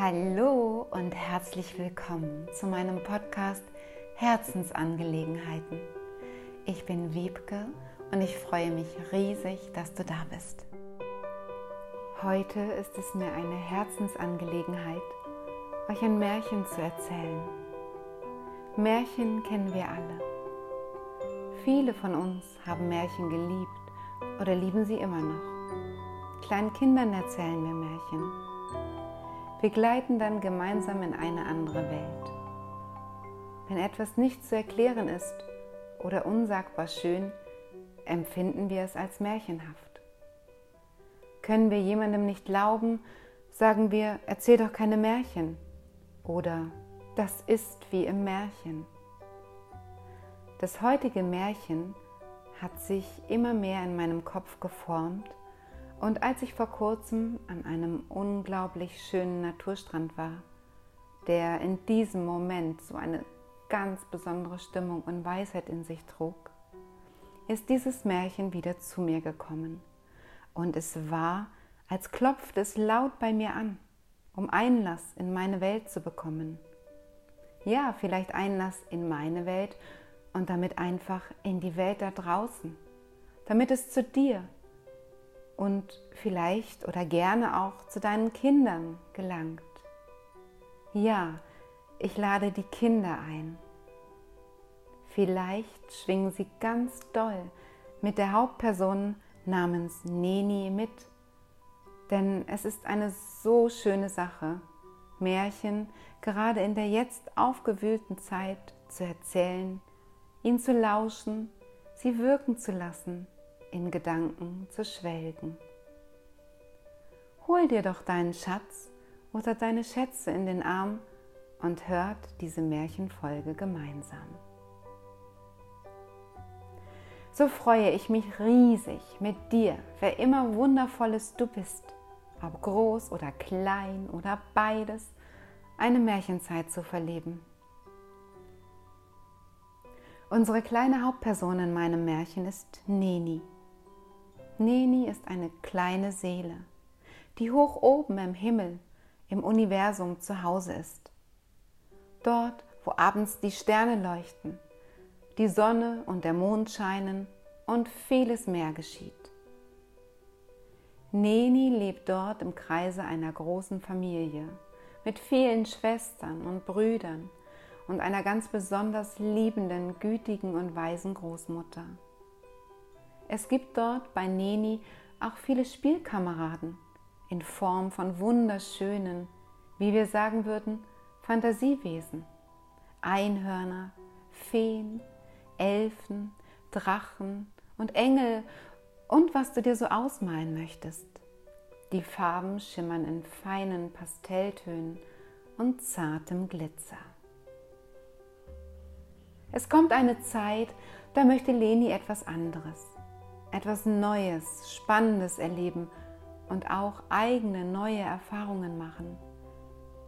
Hallo und herzlich willkommen zu meinem Podcast Herzensangelegenheiten. Ich bin Wiebke und ich freue mich riesig, dass du da bist. Heute ist es mir eine Herzensangelegenheit, euch ein Märchen zu erzählen. Märchen kennen wir alle. Viele von uns haben Märchen geliebt oder lieben sie immer noch. Kleinen Kindern erzählen wir Märchen wir gleiten dann gemeinsam in eine andere Welt. Wenn etwas nicht zu erklären ist oder unsagbar schön, empfinden wir es als märchenhaft. Können wir jemandem nicht glauben, sagen wir, erzähl doch keine Märchen oder das ist wie im Märchen. Das heutige Märchen hat sich immer mehr in meinem Kopf geformt und als ich vor kurzem an einem unglaublich schönen Naturstrand war, der in diesem Moment so eine ganz besondere Stimmung und Weisheit in sich trug, ist dieses Märchen wieder zu mir gekommen. Und es war, als klopfte es laut bei mir an, um Einlass in meine Welt zu bekommen. Ja, vielleicht Einlass in meine Welt und damit einfach in die Welt da draußen, damit es zu dir, und vielleicht oder gerne auch zu deinen Kindern gelangt. Ja, ich lade die Kinder ein. Vielleicht schwingen sie ganz doll mit der Hauptperson namens Neni mit, denn es ist eine so schöne Sache, Märchen gerade in der jetzt aufgewühlten Zeit zu erzählen, ihnen zu lauschen, sie wirken zu lassen in Gedanken zu schwelgen. Hol dir doch deinen Schatz oder deine Schätze in den Arm und hört diese Märchenfolge gemeinsam. So freue ich mich riesig mit dir, wer immer wundervolles du bist, ob groß oder klein oder beides, eine Märchenzeit zu verleben. Unsere kleine Hauptperson in meinem Märchen ist Neni. Neni ist eine kleine Seele, die hoch oben im Himmel, im Universum zu Hause ist. Dort, wo abends die Sterne leuchten, die Sonne und der Mond scheinen und vieles mehr geschieht. Neni lebt dort im Kreise einer großen Familie mit vielen Schwestern und Brüdern und einer ganz besonders liebenden, gütigen und weisen Großmutter. Es gibt dort bei Neni auch viele Spielkameraden in Form von wunderschönen, wie wir sagen würden, Fantasiewesen. Einhörner, Feen, Elfen, Drachen und Engel und was du dir so ausmalen möchtest. Die Farben schimmern in feinen Pastelltönen und zartem Glitzer. Es kommt eine Zeit, da möchte Leni etwas anderes etwas Neues, Spannendes erleben und auch eigene neue Erfahrungen machen,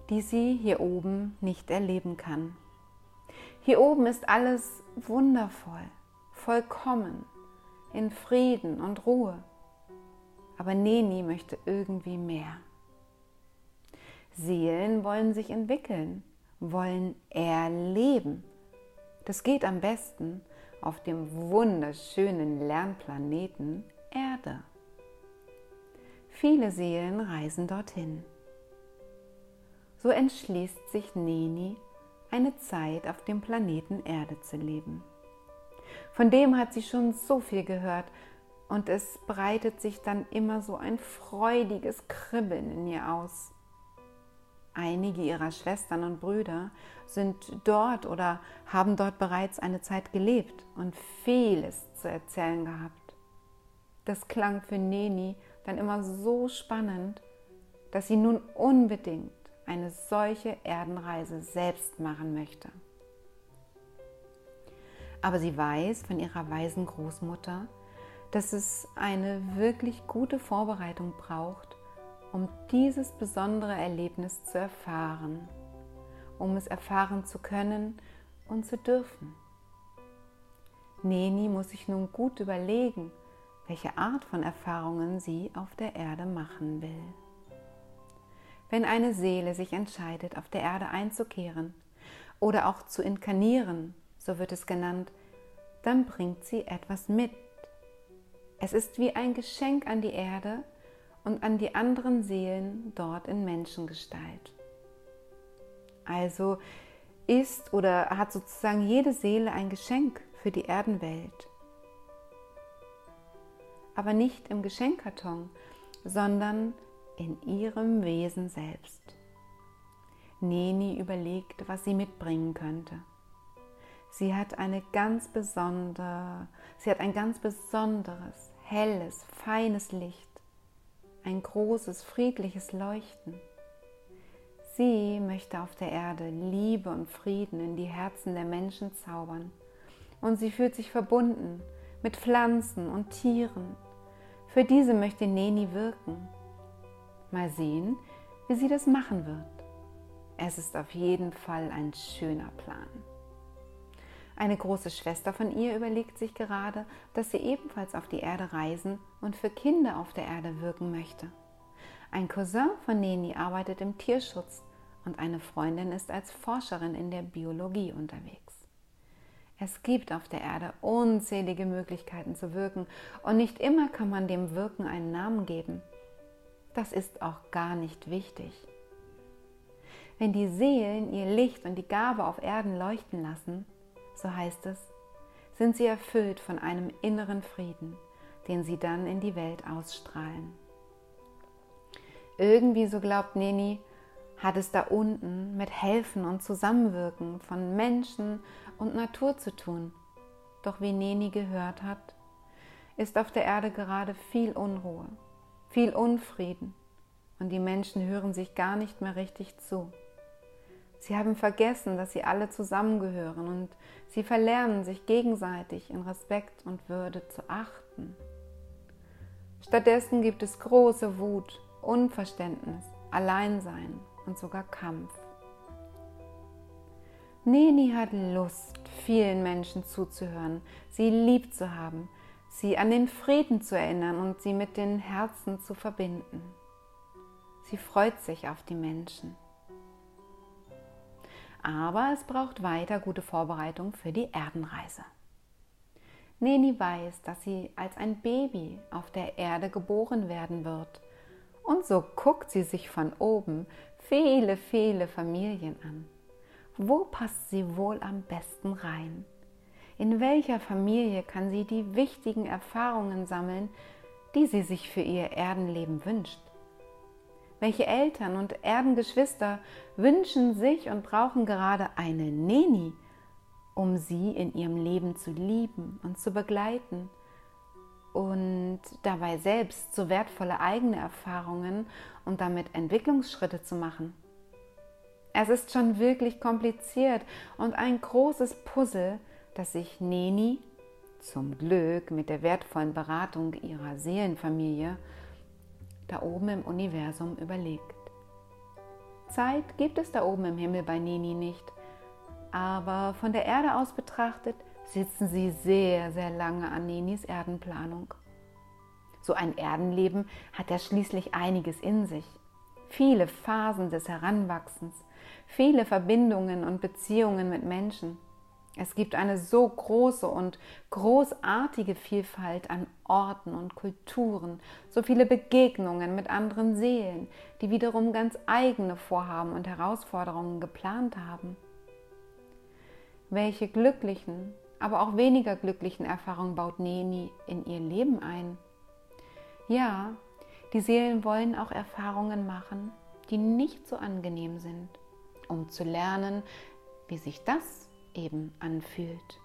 die sie hier oben nicht erleben kann. Hier oben ist alles wundervoll, vollkommen, in Frieden und Ruhe. Aber Neni möchte irgendwie mehr. Seelen wollen sich entwickeln, wollen erleben. Das geht am besten, auf dem wunderschönen Lernplaneten Erde. Viele Seelen reisen dorthin. So entschließt sich Neni, eine Zeit auf dem Planeten Erde zu leben. Von dem hat sie schon so viel gehört und es breitet sich dann immer so ein freudiges Kribbeln in ihr aus. Einige ihrer Schwestern und Brüder sind dort oder haben dort bereits eine Zeit gelebt und vieles zu erzählen gehabt. Das klang für Neni dann immer so spannend, dass sie nun unbedingt eine solche Erdenreise selbst machen möchte. Aber sie weiß von ihrer weisen Großmutter, dass es eine wirklich gute Vorbereitung braucht, um dieses besondere Erlebnis zu erfahren, um es erfahren zu können und zu dürfen. Neni muss sich nun gut überlegen, welche Art von Erfahrungen sie auf der Erde machen will. Wenn eine Seele sich entscheidet, auf der Erde einzukehren oder auch zu inkarnieren, so wird es genannt, dann bringt sie etwas mit. Es ist wie ein Geschenk an die Erde und an die anderen Seelen dort in Menschengestalt. Also ist oder hat sozusagen jede Seele ein Geschenk für die Erdenwelt. Aber nicht im Geschenkkarton, sondern in ihrem Wesen selbst. Neni überlegt, was sie mitbringen könnte. Sie hat eine ganz besondere, sie hat ein ganz besonderes, helles, feines Licht, ein großes, friedliches Leuchten. Sie möchte auf der Erde Liebe und Frieden in die Herzen der Menschen zaubern. Und sie fühlt sich verbunden mit Pflanzen und Tieren. Für diese möchte Neni wirken. Mal sehen, wie sie das machen wird. Es ist auf jeden Fall ein schöner Plan. Eine große Schwester von ihr überlegt sich gerade, dass sie ebenfalls auf die Erde reisen und für Kinder auf der Erde wirken möchte. Ein Cousin von Neni arbeitet im Tierschutz und eine Freundin ist als Forscherin in der Biologie unterwegs. Es gibt auf der Erde unzählige Möglichkeiten zu wirken und nicht immer kann man dem Wirken einen Namen geben. Das ist auch gar nicht wichtig. Wenn die Seelen ihr Licht und die Gabe auf Erden leuchten lassen, so heißt es, sind sie erfüllt von einem inneren Frieden, den sie dann in die Welt ausstrahlen. Irgendwie, so glaubt Neni, hat es da unten mit Helfen und Zusammenwirken von Menschen und Natur zu tun. Doch wie Neni gehört hat, ist auf der Erde gerade viel Unruhe, viel Unfrieden und die Menschen hören sich gar nicht mehr richtig zu. Sie haben vergessen, dass sie alle zusammengehören und sie verlernen sich gegenseitig in Respekt und Würde zu achten. Stattdessen gibt es große Wut, Unverständnis, Alleinsein und sogar Kampf. Neni hat Lust, vielen Menschen zuzuhören, sie lieb zu haben, sie an den Frieden zu erinnern und sie mit den Herzen zu verbinden. Sie freut sich auf die Menschen. Aber es braucht weiter gute Vorbereitung für die Erdenreise. Neni weiß, dass sie als ein Baby auf der Erde geboren werden wird. Und so guckt sie sich von oben viele, viele Familien an. Wo passt sie wohl am besten rein? In welcher Familie kann sie die wichtigen Erfahrungen sammeln, die sie sich für ihr Erdenleben wünscht? Welche Eltern und Erdengeschwister wünschen sich und brauchen gerade eine Neni, um sie in ihrem Leben zu lieben und zu begleiten und dabei selbst so wertvolle eigene Erfahrungen und damit Entwicklungsschritte zu machen. Es ist schon wirklich kompliziert und ein großes Puzzle, das sich Neni zum Glück mit der wertvollen Beratung ihrer Seelenfamilie da oben im Universum überlegt. Zeit gibt es da oben im Himmel bei Neni nicht, aber von der Erde aus betrachtet sitzen sie sehr, sehr lange an Nenis Erdenplanung. So ein Erdenleben hat ja schließlich einiges in sich. Viele Phasen des Heranwachsens, viele Verbindungen und Beziehungen mit Menschen. Es gibt eine so große und großartige Vielfalt an Orten und Kulturen, so viele Begegnungen mit anderen Seelen, die wiederum ganz eigene Vorhaben und Herausforderungen geplant haben. Welche glücklichen, aber auch weniger glücklichen Erfahrungen baut Neni in ihr Leben ein? Ja, die Seelen wollen auch Erfahrungen machen, die nicht so angenehm sind, um zu lernen, wie sich das eben anfühlt.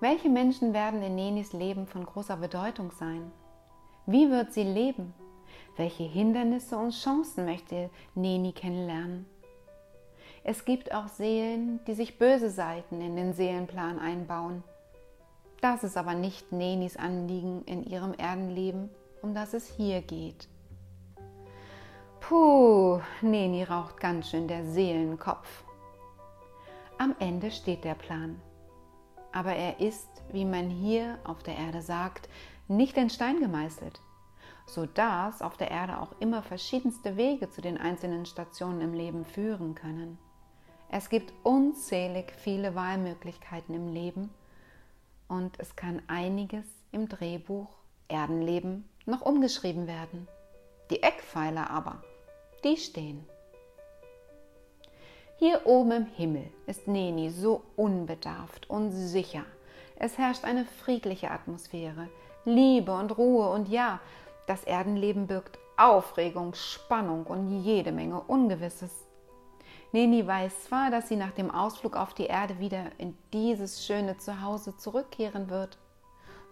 Welche Menschen werden in Nenis Leben von großer Bedeutung sein? Wie wird sie leben? Welche Hindernisse und Chancen möchte Neni kennenlernen? Es gibt auch Seelen, die sich böse Seiten in den Seelenplan einbauen das ist aber nicht Nenis Anliegen in ihrem Erdenleben, um das es hier geht. Puh, Neni raucht ganz schön der Seelenkopf. Am Ende steht der Plan. Aber er ist, wie man hier auf der Erde sagt, nicht in Stein gemeißelt, sodass auf der Erde auch immer verschiedenste Wege zu den einzelnen Stationen im Leben führen können. Es gibt unzählig viele Wahlmöglichkeiten im Leben und es kann einiges im Drehbuch Erdenleben noch umgeschrieben werden. Die Eckpfeiler aber, die stehen. Hier oben im Himmel ist Neni so unbedarft und sicher. Es herrscht eine friedliche Atmosphäre, Liebe und Ruhe und ja, das Erdenleben birgt Aufregung, Spannung und jede Menge Ungewisses. Neni weiß zwar, dass sie nach dem Ausflug auf die Erde wieder in dieses schöne Zuhause zurückkehren wird.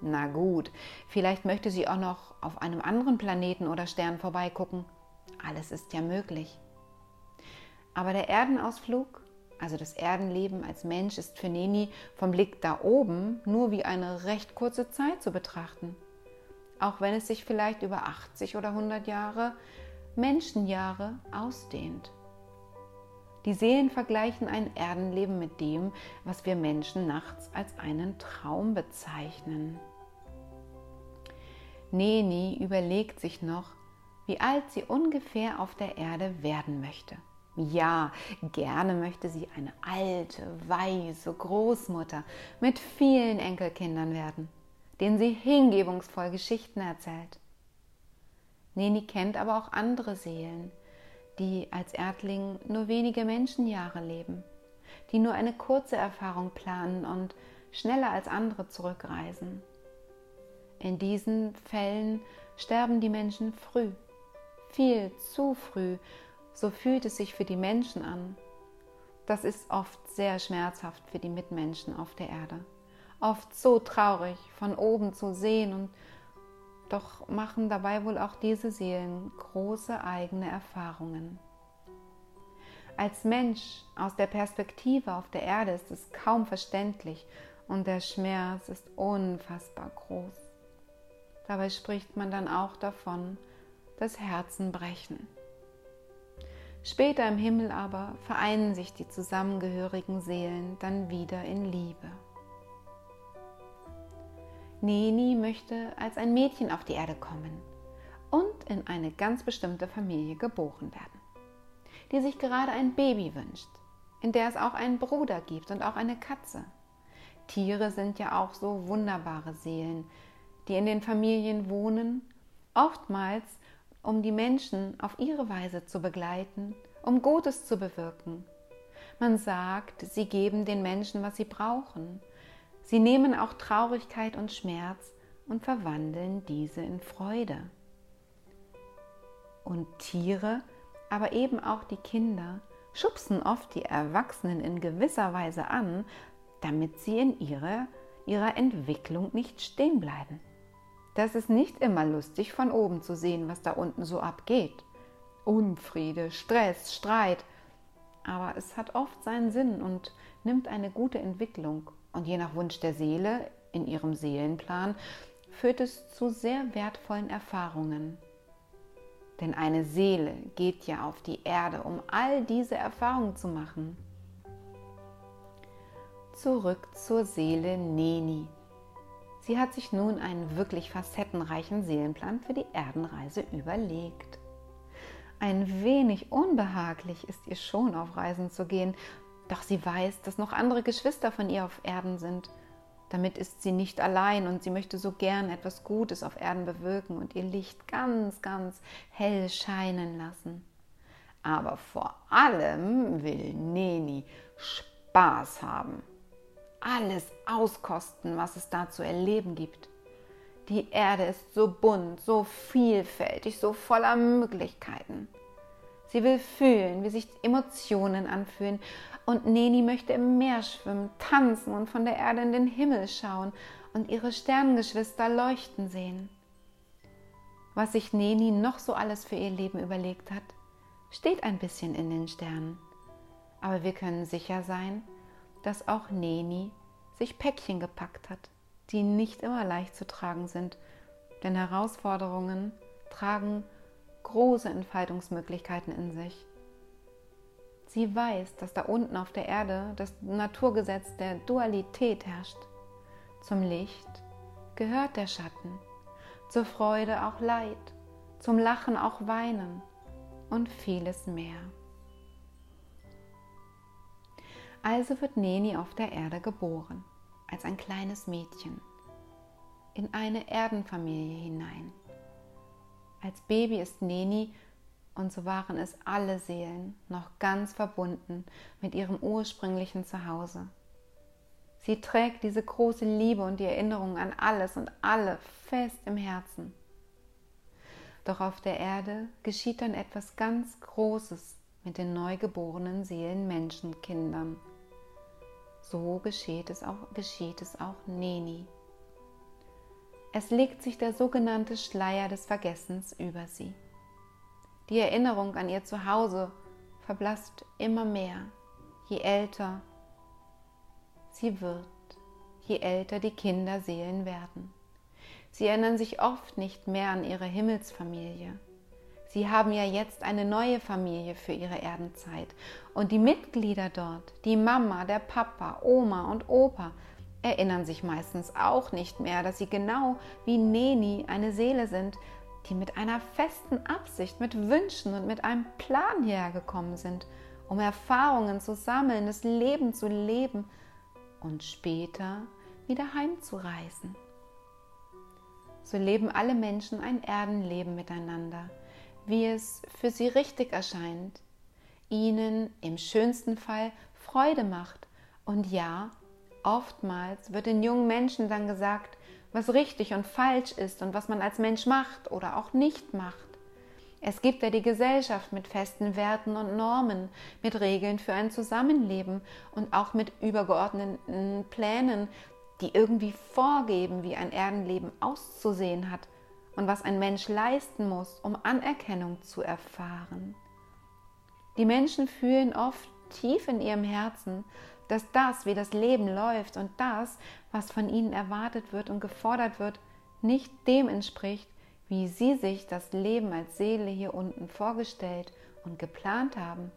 Na gut, vielleicht möchte sie auch noch auf einem anderen Planeten oder Stern vorbeigucken. Alles ist ja möglich. Aber der Erdenausflug, also das Erdenleben als Mensch, ist für Neni vom Blick da oben nur wie eine recht kurze Zeit zu betrachten. Auch wenn es sich vielleicht über 80 oder 100 Jahre, Menschenjahre ausdehnt. Die Seelen vergleichen ein Erdenleben mit dem, was wir Menschen nachts als einen Traum bezeichnen. Neni überlegt sich noch, wie alt sie ungefähr auf der Erde werden möchte. Ja, gerne möchte sie eine alte, weise Großmutter mit vielen Enkelkindern werden, denen sie hingebungsvoll Geschichten erzählt. Neni kennt aber auch andere Seelen, die als Erdling nur wenige Menschenjahre leben, die nur eine kurze Erfahrung planen und schneller als andere zurückreisen. In diesen Fällen sterben die Menschen früh, viel zu früh, so fühlt es sich für die Menschen an. Das ist oft sehr schmerzhaft für die Mitmenschen auf der Erde, oft so traurig von oben zu sehen und doch machen dabei wohl auch diese Seelen große eigene Erfahrungen. Als Mensch aus der Perspektive auf der Erde ist es kaum verständlich und der Schmerz ist unfassbar groß. Dabei spricht man dann auch davon, das Herzen brechen. Später im Himmel aber vereinen sich die zusammengehörigen Seelen dann wieder in Liebe. Neni möchte als ein Mädchen auf die Erde kommen und in eine ganz bestimmte Familie geboren werden, die sich gerade ein Baby wünscht, in der es auch einen Bruder gibt und auch eine Katze. Tiere sind ja auch so wunderbare Seelen, die in den Familien wohnen, oftmals um die Menschen auf ihre Weise zu begleiten, um Gutes zu bewirken. Man sagt, sie geben den Menschen, was sie brauchen, Sie nehmen auch Traurigkeit und Schmerz und verwandeln diese in Freude. Und Tiere, aber eben auch die Kinder, schubsen oft die Erwachsenen in gewisser Weise an, damit sie in ihrer, ihrer Entwicklung nicht stehen bleiben. Das ist nicht immer lustig von oben zu sehen, was da unten so abgeht. Unfriede, Stress, Streit. Aber es hat oft seinen Sinn und nimmt eine gute Entwicklung und je nach Wunsch der Seele in ihrem Seelenplan führt es zu sehr wertvollen Erfahrungen. Denn eine Seele geht ja auf die Erde, um all diese Erfahrungen zu machen. Zurück zur Seele Neni. Sie hat sich nun einen wirklich facettenreichen Seelenplan für die Erdenreise überlegt. Ein wenig unbehaglich ist ihr schon auf Reisen zu gehen, doch sie weiß, dass noch andere Geschwister von ihr auf Erden sind. Damit ist sie nicht allein und sie möchte so gern etwas Gutes auf Erden bewirken und ihr Licht ganz, ganz hell scheinen lassen. Aber vor allem will Neni Spaß haben. Alles auskosten, was es da zu erleben gibt. Die Erde ist so bunt, so vielfältig, so voller Möglichkeiten. Sie will fühlen, wie sich Emotionen anfühlen. Und Neni möchte im Meer schwimmen, tanzen und von der Erde in den Himmel schauen und ihre Sternengeschwister leuchten sehen. Was sich Neni noch so alles für ihr Leben überlegt hat, steht ein bisschen in den Sternen. Aber wir können sicher sein, dass auch Neni sich Päckchen gepackt hat, die nicht immer leicht zu tragen sind, denn Herausforderungen tragen große Entfaltungsmöglichkeiten in sich. Sie weiß, dass da unten auf der Erde das Naturgesetz der Dualität herrscht. Zum Licht gehört der Schatten, zur Freude auch Leid zum Lachen auch weinen und vieles mehr. Also wird Neni auf der Erde geboren, als ein kleines Mädchen, in eine Erdenfamilie hinein. Als Baby ist Neni, und so waren es alle Seelen, noch ganz verbunden mit ihrem ursprünglichen Zuhause. Sie trägt diese große Liebe und die Erinnerung an alles und alle fest im Herzen. Doch auf der Erde geschieht dann etwas ganz Großes mit den neugeborenen Seelen Menschenkindern. So geschieht es auch, geschieht es auch Neni. Es legt sich der sogenannte Schleier des Vergessens über sie. Die Erinnerung an ihr Zuhause verblasst immer mehr, je älter sie wird, je älter die Kinderseelen werden. Sie erinnern sich oft nicht mehr an ihre Himmelsfamilie. Sie haben ja jetzt eine neue Familie für ihre Erdenzeit. Und die Mitglieder dort, die Mama, der Papa, Oma und Opa, erinnern sich meistens auch nicht mehr, dass sie genau wie Neni eine Seele sind, die mit einer festen Absicht, mit Wünschen und mit einem Plan hierher gekommen sind, um Erfahrungen zu sammeln, das Leben zu leben und später wieder heimzureisen. So leben alle Menschen ein Erdenleben miteinander, wie es für sie richtig erscheint, ihnen im schönsten Fall Freude macht. Und ja, oftmals wird den jungen Menschen dann gesagt, was richtig und falsch ist und was man als Mensch macht oder auch nicht macht. Es gibt ja die Gesellschaft mit festen Werten und Normen, mit Regeln für ein Zusammenleben und auch mit übergeordneten Plänen, die irgendwie vorgeben, wie ein Erdenleben auszusehen hat und was ein Mensch leisten muss, um Anerkennung zu erfahren. Die Menschen fühlen oft tief in ihrem Herzen, dass das, wie das Leben läuft und das, was von ihnen erwartet wird und gefordert wird, nicht dem entspricht, wie sie sich das Leben als Seele hier unten vorgestellt und geplant haben.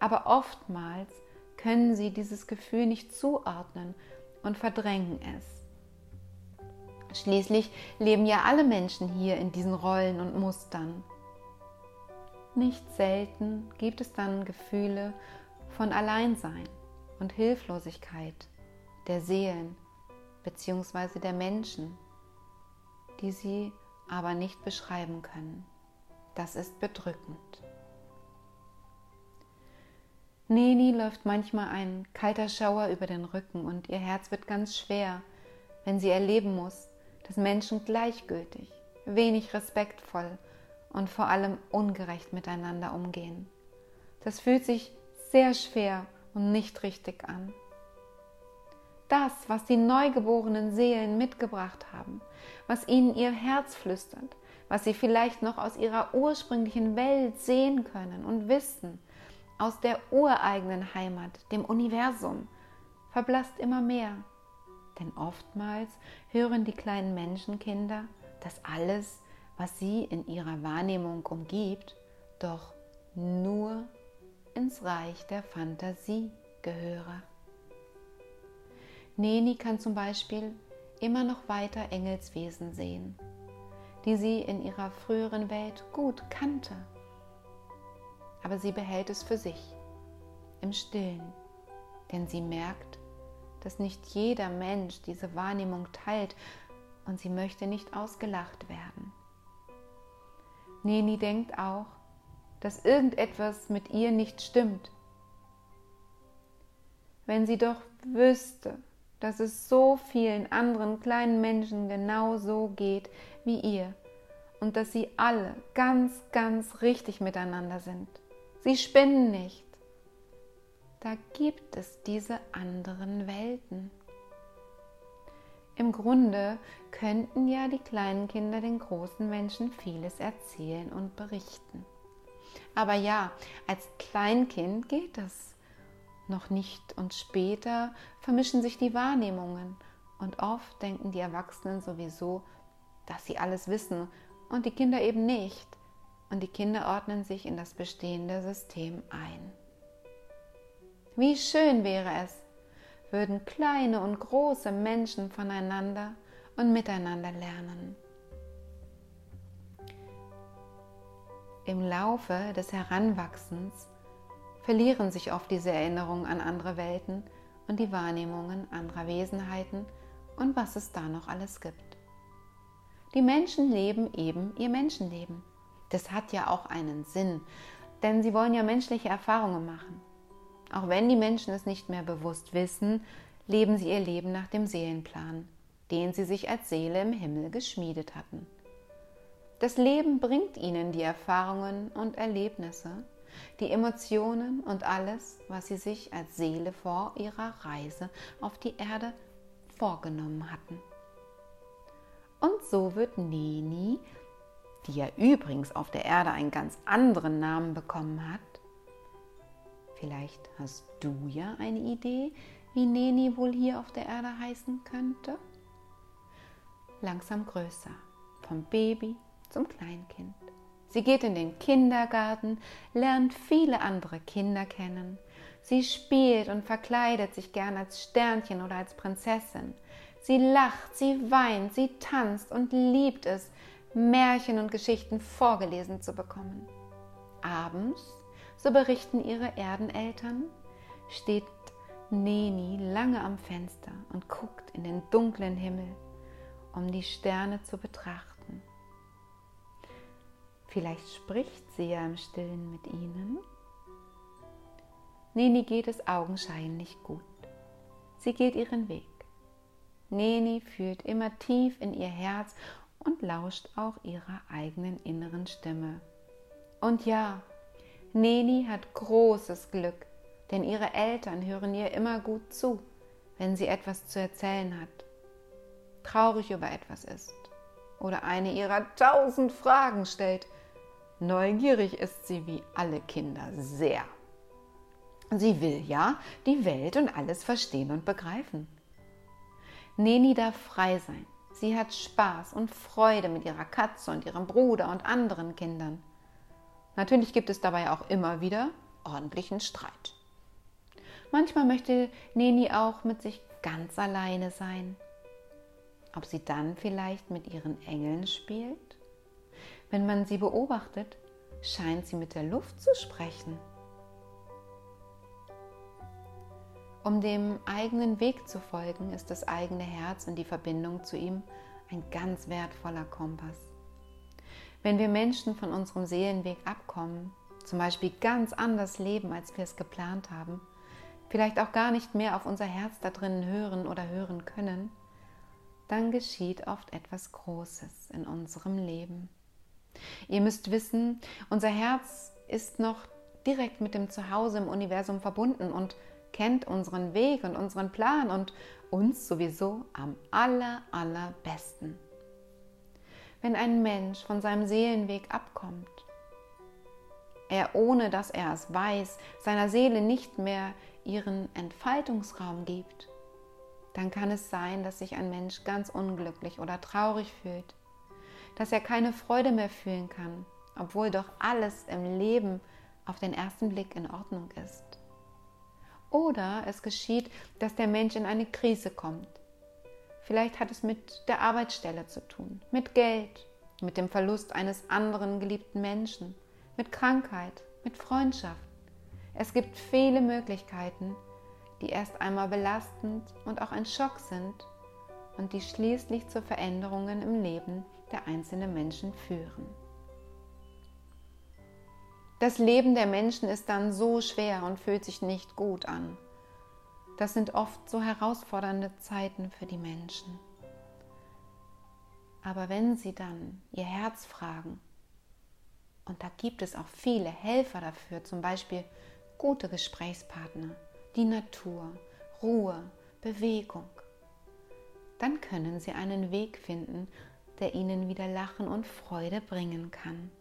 Aber oftmals können sie dieses Gefühl nicht zuordnen und verdrängen es. Schließlich leben ja alle Menschen hier in diesen Rollen und Mustern. Nicht selten gibt es dann Gefühle von Alleinsein und Hilflosigkeit der Seelen bzw. der Menschen, die sie aber nicht beschreiben können. Das ist bedrückend. Neni läuft manchmal ein kalter Schauer über den Rücken und ihr Herz wird ganz schwer, wenn sie erleben muss, dass Menschen gleichgültig, wenig respektvoll und vor allem ungerecht miteinander umgehen. Das fühlt sich sehr schwer und nicht richtig an. Das, was die neugeborenen Seelen mitgebracht haben, was ihnen ihr Herz flüstert, was sie vielleicht noch aus ihrer ursprünglichen Welt sehen können und wissen, aus der ureigenen Heimat, dem Universum, verblasst immer mehr. Denn oftmals hören die kleinen Menschenkinder, dass alles, was sie in ihrer Wahrnehmung umgibt, doch nur ins Reich der Fantasie gehöre. Neni kann zum Beispiel immer noch weiter Engelswesen sehen, die sie in ihrer früheren Welt gut kannte. Aber sie behält es für sich, im stillen, denn sie merkt, dass nicht jeder Mensch diese Wahrnehmung teilt und sie möchte nicht ausgelacht werden. Neni denkt auch, dass irgendetwas mit ihr nicht stimmt. Wenn sie doch wüsste, dass es so vielen anderen kleinen Menschen genau so geht wie ihr und dass sie alle ganz, ganz richtig miteinander sind. Sie spinnen nicht. Da gibt es diese anderen Welten. Im Grunde könnten ja die kleinen Kinder den großen Menschen vieles erzählen und berichten. Aber ja, als Kleinkind geht das noch nicht und später vermischen sich die Wahrnehmungen und oft denken die Erwachsenen sowieso, dass sie alles wissen und die Kinder eben nicht. Und die Kinder ordnen sich in das bestehende System ein. Wie schön wäre es, würden kleine und große Menschen voneinander und miteinander lernen. Im Laufe des Heranwachsens verlieren sich oft diese Erinnerungen an andere Welten und die Wahrnehmungen anderer Wesenheiten und was es da noch alles gibt. Die Menschen leben eben ihr Menschenleben. Das hat ja auch einen Sinn, denn sie wollen ja menschliche Erfahrungen machen. Auch wenn die Menschen es nicht mehr bewusst wissen, leben sie ihr Leben nach dem Seelenplan, den sie sich als Seele im Himmel geschmiedet hatten. Das Leben bringt ihnen die Erfahrungen und Erlebnisse, die Emotionen und alles, was sie sich als Seele vor ihrer Reise auf die Erde vorgenommen hatten. Und so wird Neni, die ja übrigens auf der Erde einen ganz anderen Namen bekommen hat, vielleicht hast du ja eine Idee, wie Neni wohl hier auf der Erde heißen könnte? Langsam größer, vom Baby zum Kleinkind. Sie geht in den Kindergarten, lernt viele andere Kinder kennen. Sie spielt und verkleidet sich gern als Sternchen oder als Prinzessin. Sie lacht, sie weint, sie tanzt und liebt es, Märchen und Geschichten vorgelesen zu bekommen. Abends, so berichten ihre Erdeneltern, steht Neni lange am Fenster und guckt in den dunklen Himmel, um die Sterne zu betrachten. Vielleicht spricht sie ja im Stillen mit ihnen. Neni geht es augenscheinlich gut. Sie geht ihren Weg. Neni fühlt immer tief in ihr Herz und lauscht auch ihrer eigenen inneren Stimme. Und ja, Neni hat großes Glück, denn ihre Eltern hören ihr immer gut zu, wenn sie etwas zu erzählen hat, traurig über etwas ist oder eine ihrer tausend Fragen stellt, Neugierig ist sie wie alle Kinder sehr. Sie will ja die Welt und alles verstehen und begreifen. Neni darf frei sein. Sie hat Spaß und Freude mit ihrer Katze und ihrem Bruder und anderen Kindern. Natürlich gibt es dabei auch immer wieder ordentlichen Streit. Manchmal möchte Neni auch mit sich ganz alleine sein. Ob sie dann vielleicht mit ihren Engeln spielt? Wenn man sie beobachtet, scheint sie mit der Luft zu sprechen. Um dem eigenen Weg zu folgen, ist das eigene Herz und die Verbindung zu ihm ein ganz wertvoller Kompass. Wenn wir Menschen von unserem Seelenweg abkommen, zum Beispiel ganz anders leben, als wir es geplant haben, vielleicht auch gar nicht mehr auf unser Herz da drinnen hören oder hören können, dann geschieht oft etwas Großes in unserem Leben. Ihr müsst wissen, unser Herz ist noch direkt mit dem Zuhause im Universum verbunden und kennt unseren Weg und unseren Plan und uns sowieso am aller, allerbesten. Wenn ein Mensch von seinem Seelenweg abkommt, er ohne dass er es weiß, seiner Seele nicht mehr ihren Entfaltungsraum gibt, dann kann es sein, dass sich ein Mensch ganz unglücklich oder traurig fühlt dass er keine Freude mehr fühlen kann, obwohl doch alles im Leben auf den ersten Blick in Ordnung ist. Oder es geschieht, dass der Mensch in eine Krise kommt. Vielleicht hat es mit der Arbeitsstelle zu tun, mit Geld, mit dem Verlust eines anderen geliebten Menschen, mit Krankheit, mit Freundschaft. Es gibt viele Möglichkeiten, die erst einmal belastend und auch ein Schock sind und die schließlich zu Veränderungen im Leben der einzelnen Menschen führen. Das Leben der Menschen ist dann so schwer und fühlt sich nicht gut an. Das sind oft so herausfordernde Zeiten für die Menschen. Aber wenn sie dann ihr Herz fragen, und da gibt es auch viele Helfer dafür, zum Beispiel gute Gesprächspartner, die Natur, Ruhe, Bewegung, dann können sie einen Weg finden, der ihnen wieder Lachen und Freude bringen kann.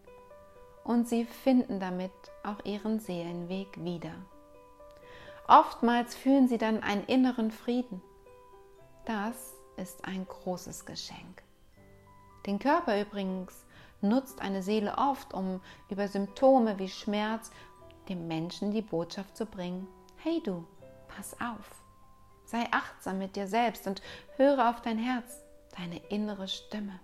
Und sie finden damit auch ihren Seelenweg wieder. Oftmals fühlen sie dann einen inneren Frieden. Das ist ein großes Geschenk. Den Körper übrigens nutzt eine Seele oft, um über Symptome wie Schmerz dem Menschen die Botschaft zu bringen, hey du, pass auf, sei achtsam mit dir selbst und höre auf dein Herz, deine innere Stimme.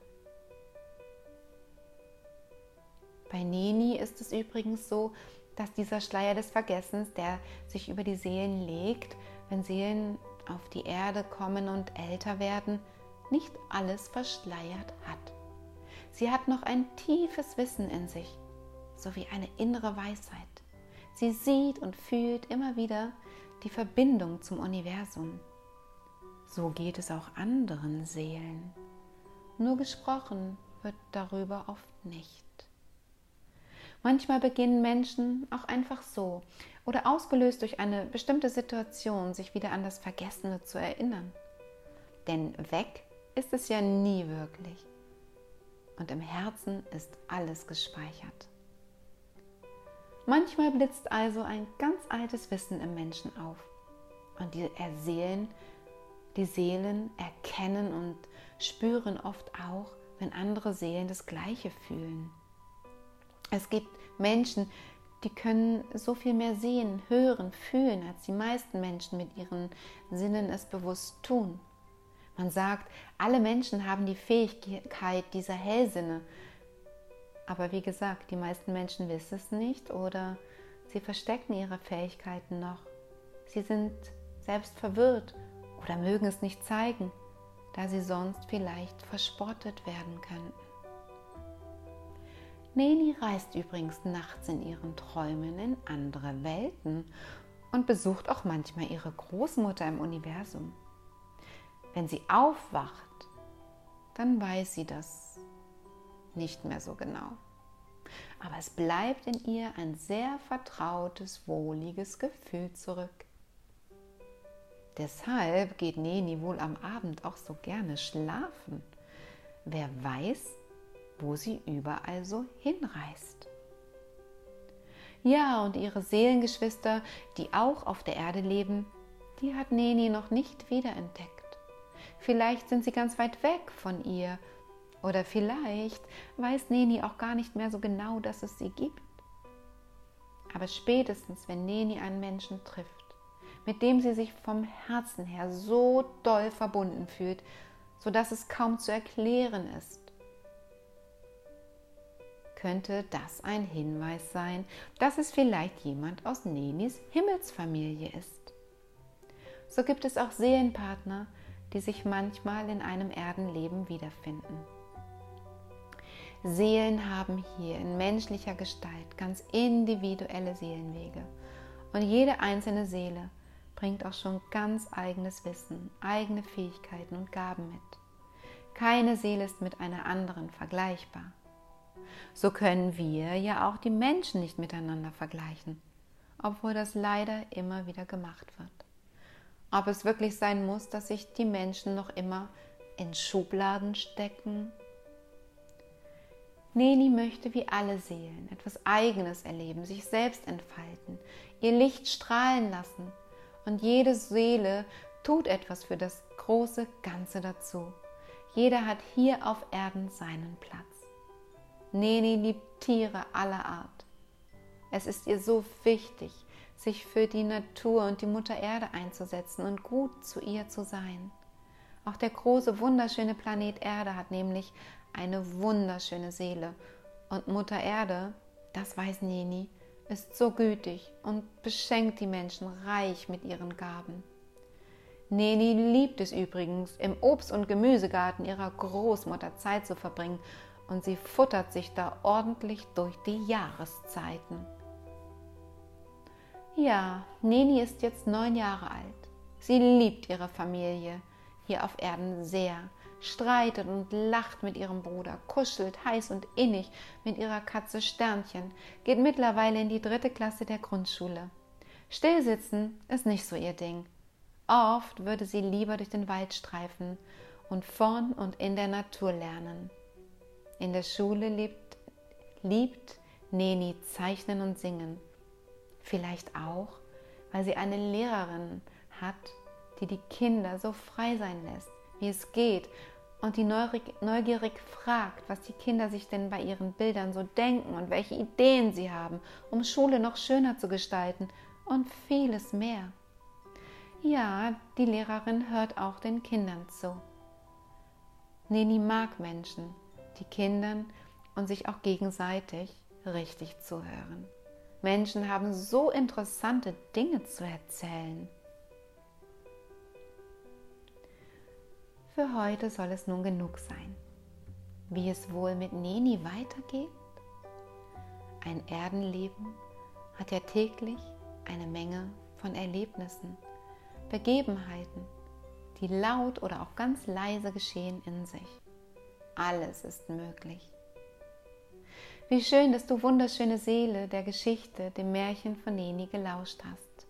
Bei Neni ist es übrigens so, dass dieser Schleier des Vergessens, der sich über die Seelen legt, wenn Seelen auf die Erde kommen und älter werden, nicht alles verschleiert hat. Sie hat noch ein tiefes Wissen in sich, sowie eine innere Weisheit. Sie sieht und fühlt immer wieder die Verbindung zum Universum. So geht es auch anderen Seelen. Nur gesprochen wird darüber oft nicht. Manchmal beginnen Menschen auch einfach so oder ausgelöst durch eine bestimmte Situation sich wieder an das Vergessene zu erinnern. Denn weg ist es ja nie wirklich. Und im Herzen ist alles gespeichert. Manchmal blitzt also ein ganz altes Wissen im Menschen auf. Und die Seelen, die Seelen erkennen und spüren oft auch, wenn andere Seelen das Gleiche fühlen. Es gibt Menschen, die können so viel mehr sehen, hören, fühlen, als die meisten Menschen mit ihren Sinnen es bewusst tun. Man sagt, alle Menschen haben die Fähigkeit dieser Hellsinne. Aber wie gesagt, die meisten Menschen wissen es nicht oder sie verstecken ihre Fähigkeiten noch. Sie sind selbst verwirrt oder mögen es nicht zeigen, da sie sonst vielleicht verspottet werden könnten. Neni reist übrigens nachts in ihren Träumen in andere Welten und besucht auch manchmal ihre Großmutter im Universum. Wenn sie aufwacht, dann weiß sie das nicht mehr so genau. Aber es bleibt in ihr ein sehr vertrautes, wohliges Gefühl zurück. Deshalb geht Neni wohl am Abend auch so gerne schlafen. Wer weiß, wo sie überall so hinreist. Ja, und ihre Seelengeschwister, die auch auf der Erde leben, die hat Neni noch nicht wiederentdeckt. Vielleicht sind sie ganz weit weg von ihr oder vielleicht weiß Neni auch gar nicht mehr so genau, dass es sie gibt. Aber spätestens, wenn Neni einen Menschen trifft, mit dem sie sich vom Herzen her so doll verbunden fühlt, sodass es kaum zu erklären ist, könnte das ein Hinweis sein, dass es vielleicht jemand aus Nenis Himmelsfamilie ist. So gibt es auch Seelenpartner, die sich manchmal in einem Erdenleben wiederfinden. Seelen haben hier in menschlicher Gestalt ganz individuelle Seelenwege und jede einzelne Seele bringt auch schon ganz eigenes Wissen, eigene Fähigkeiten und Gaben mit. Keine Seele ist mit einer anderen vergleichbar. So können wir ja auch die Menschen nicht miteinander vergleichen, obwohl das leider immer wieder gemacht wird. Ob es wirklich sein muss, dass sich die Menschen noch immer in Schubladen stecken? Neni möchte wie alle Seelen etwas Eigenes erleben, sich selbst entfalten, ihr Licht strahlen lassen. Und jede Seele tut etwas für das große Ganze dazu. Jeder hat hier auf Erden seinen Platz. Neni liebt Tiere aller Art. Es ist ihr so wichtig, sich für die Natur und die Mutter Erde einzusetzen und gut zu ihr zu sein. Auch der große, wunderschöne Planet Erde hat nämlich eine wunderschöne Seele. Und Mutter Erde, das weiß Neni, ist so gütig und beschenkt die Menschen reich mit ihren Gaben. Neni liebt es übrigens, im Obst- und Gemüsegarten ihrer Großmutter Zeit zu verbringen und sie futtert sich da ordentlich durch die Jahreszeiten. Ja, Neni ist jetzt neun Jahre alt. Sie liebt ihre Familie hier auf Erden sehr, streitet und lacht mit ihrem Bruder, kuschelt heiß und innig mit ihrer Katze Sternchen, geht mittlerweile in die dritte Klasse der Grundschule. Stillsitzen ist nicht so ihr Ding. Oft würde sie lieber durch den Wald streifen und von und in der Natur lernen. In der Schule liebt, liebt Neni Zeichnen und Singen Vielleicht auch, weil sie eine Lehrerin hat, die die Kinder so frei sein lässt, wie es geht und die neugierig fragt, was die Kinder sich denn bei ihren Bildern so denken und welche Ideen sie haben, um Schule noch schöner zu gestalten und vieles mehr. Ja, die Lehrerin hört auch den Kindern zu. Neni mag Menschen, die Kindern und sich auch gegenseitig richtig zuhören. Menschen haben so interessante Dinge zu erzählen. Für heute soll es nun genug sein. Wie es wohl mit Neni weitergeht? Ein Erdenleben hat ja täglich eine Menge von Erlebnissen, Begebenheiten, die laut oder auch ganz leise geschehen in sich. Alles ist möglich. Wie schön, dass du wunderschöne Seele der Geschichte, dem Märchen von Neni gelauscht hast.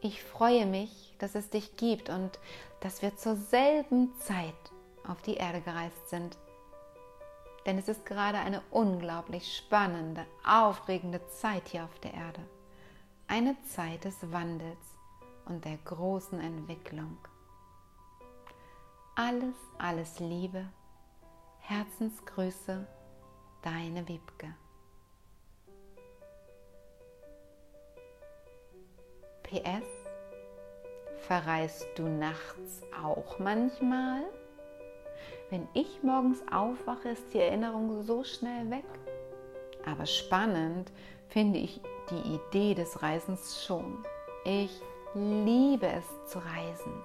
Ich freue mich, dass es dich gibt und dass wir zur selben Zeit auf die Erde gereist sind. Denn es ist gerade eine unglaublich spannende, aufregende Zeit hier auf der Erde. Eine Zeit des Wandels und der großen Entwicklung. Alles, alles Liebe, Herzensgrüße deine Wiebke. PS, verreist du nachts auch manchmal? Wenn ich morgens aufwache, ist die Erinnerung so schnell weg. Aber spannend finde ich die Idee des Reisens schon. Ich liebe es zu reisen.